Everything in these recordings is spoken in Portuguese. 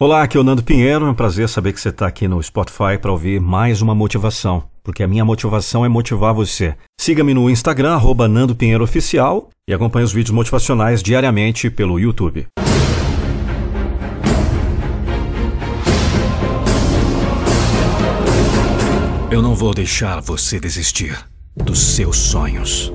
Olá, aqui é o Nando Pinheiro. É um prazer saber que você está aqui no Spotify para ouvir mais uma motivação, porque a minha motivação é motivar você. Siga-me no Instagram, arroba Nando Pinheiro Oficial, e acompanhe os vídeos motivacionais diariamente pelo YouTube. Eu não vou deixar você desistir dos seus sonhos.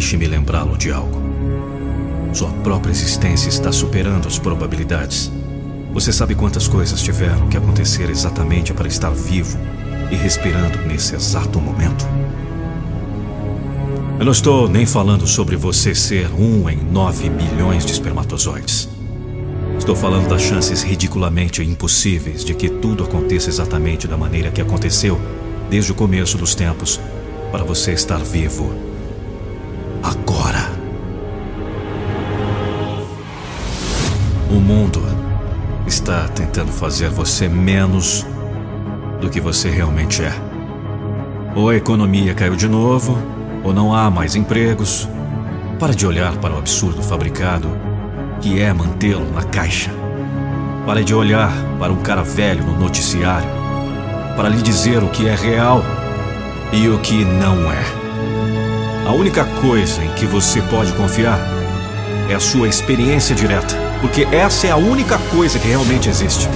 Deixe-me lembrá-lo de algo. Sua própria existência está superando as probabilidades. Você sabe quantas coisas tiveram que acontecer exatamente para estar vivo e respirando nesse exato momento? Eu não estou nem falando sobre você ser um em nove milhões de espermatozoides. Estou falando das chances ridiculamente impossíveis de que tudo aconteça exatamente da maneira que aconteceu desde o começo dos tempos para você estar vivo O mundo está tentando fazer você menos do que você realmente é. Ou a economia caiu de novo, ou não há mais empregos. Para de olhar para o absurdo fabricado que é mantê-lo na caixa. Pare de olhar para um cara velho no noticiário para lhe dizer o que é real e o que não é. A única coisa em que você pode confiar é a sua experiência direta, porque essa é a única coisa que realmente existe.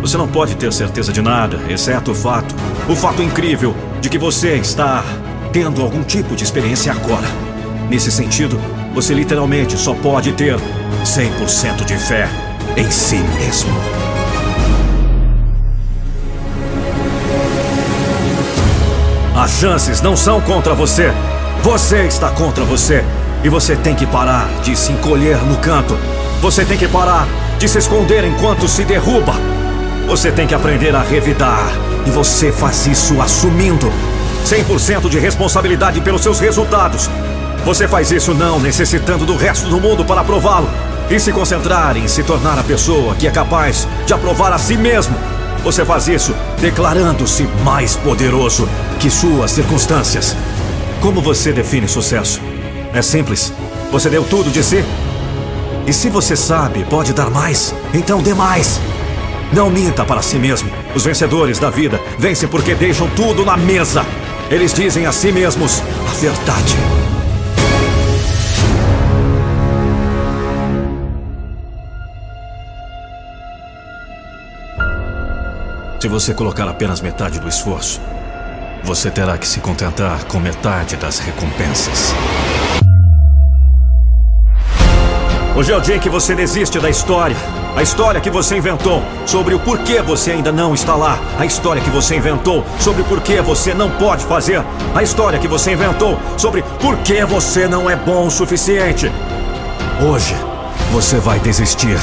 Você não pode ter certeza de nada, exceto o fato, o fato incrível de que você está tendo algum tipo de experiência agora. Nesse sentido, você literalmente só pode ter 100% de fé em si mesmo. As chances não são contra você, você está contra você. E você tem que parar de se encolher no canto. Você tem que parar de se esconder enquanto se derruba. Você tem que aprender a revidar. E você faz isso assumindo 100% de responsabilidade pelos seus resultados. Você faz isso não necessitando do resto do mundo para aprová-lo. E se concentrar em se tornar a pessoa que é capaz de aprovar a si mesmo. Você faz isso declarando-se mais poderoso que suas circunstâncias. Como você define sucesso? É simples. Você deu tudo de si? E se você sabe, pode dar mais, então dê mais. Não minta para si mesmo. Os vencedores da vida vencem porque deixam tudo na mesa. Eles dizem a si mesmos a verdade. Se você colocar apenas metade do esforço, você terá que se contentar com metade das recompensas. Hoje é o dia que você desiste da história. A história que você inventou sobre o porquê você ainda não está lá. A história que você inventou sobre o porquê você não pode fazer. A história que você inventou sobre por que você não é bom o suficiente. Hoje, você vai desistir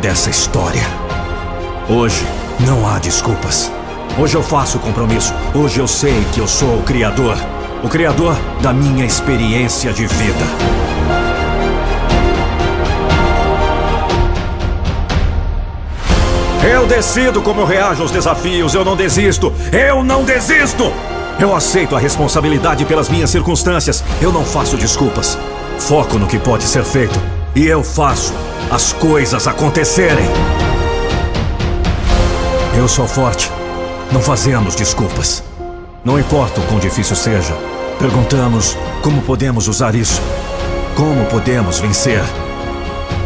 dessa história. Hoje, não há desculpas. Hoje eu faço o compromisso. Hoje eu sei que eu sou o Criador. O Criador da minha experiência de vida. Decido como eu reajo aos desafios. Eu não desisto. Eu não desisto! Eu aceito a responsabilidade pelas minhas circunstâncias. Eu não faço desculpas. Foco no que pode ser feito. E eu faço as coisas acontecerem. Eu sou forte. Não fazemos desculpas. Não importa o quão difícil seja, perguntamos como podemos usar isso. Como podemos vencer?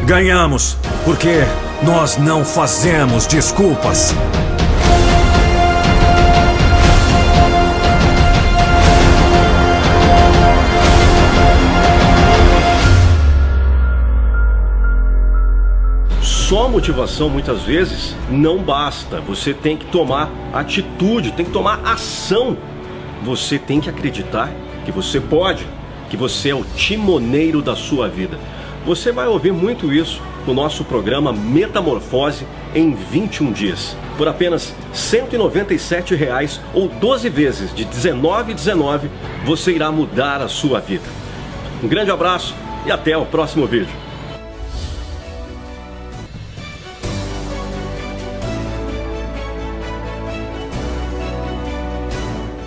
Ganhamos, porque nós não fazemos desculpas. só motivação muitas vezes não basta. Você tem que tomar atitude, tem que tomar ação. Você tem que acreditar que você pode, que você é o timoneiro da sua vida. Você vai ouvir muito isso no nosso programa Metamorfose em 21 dias. Por apenas 197 reais, ou 12 vezes de R$ 19,19, você irá mudar a sua vida. Um grande abraço e até o próximo vídeo.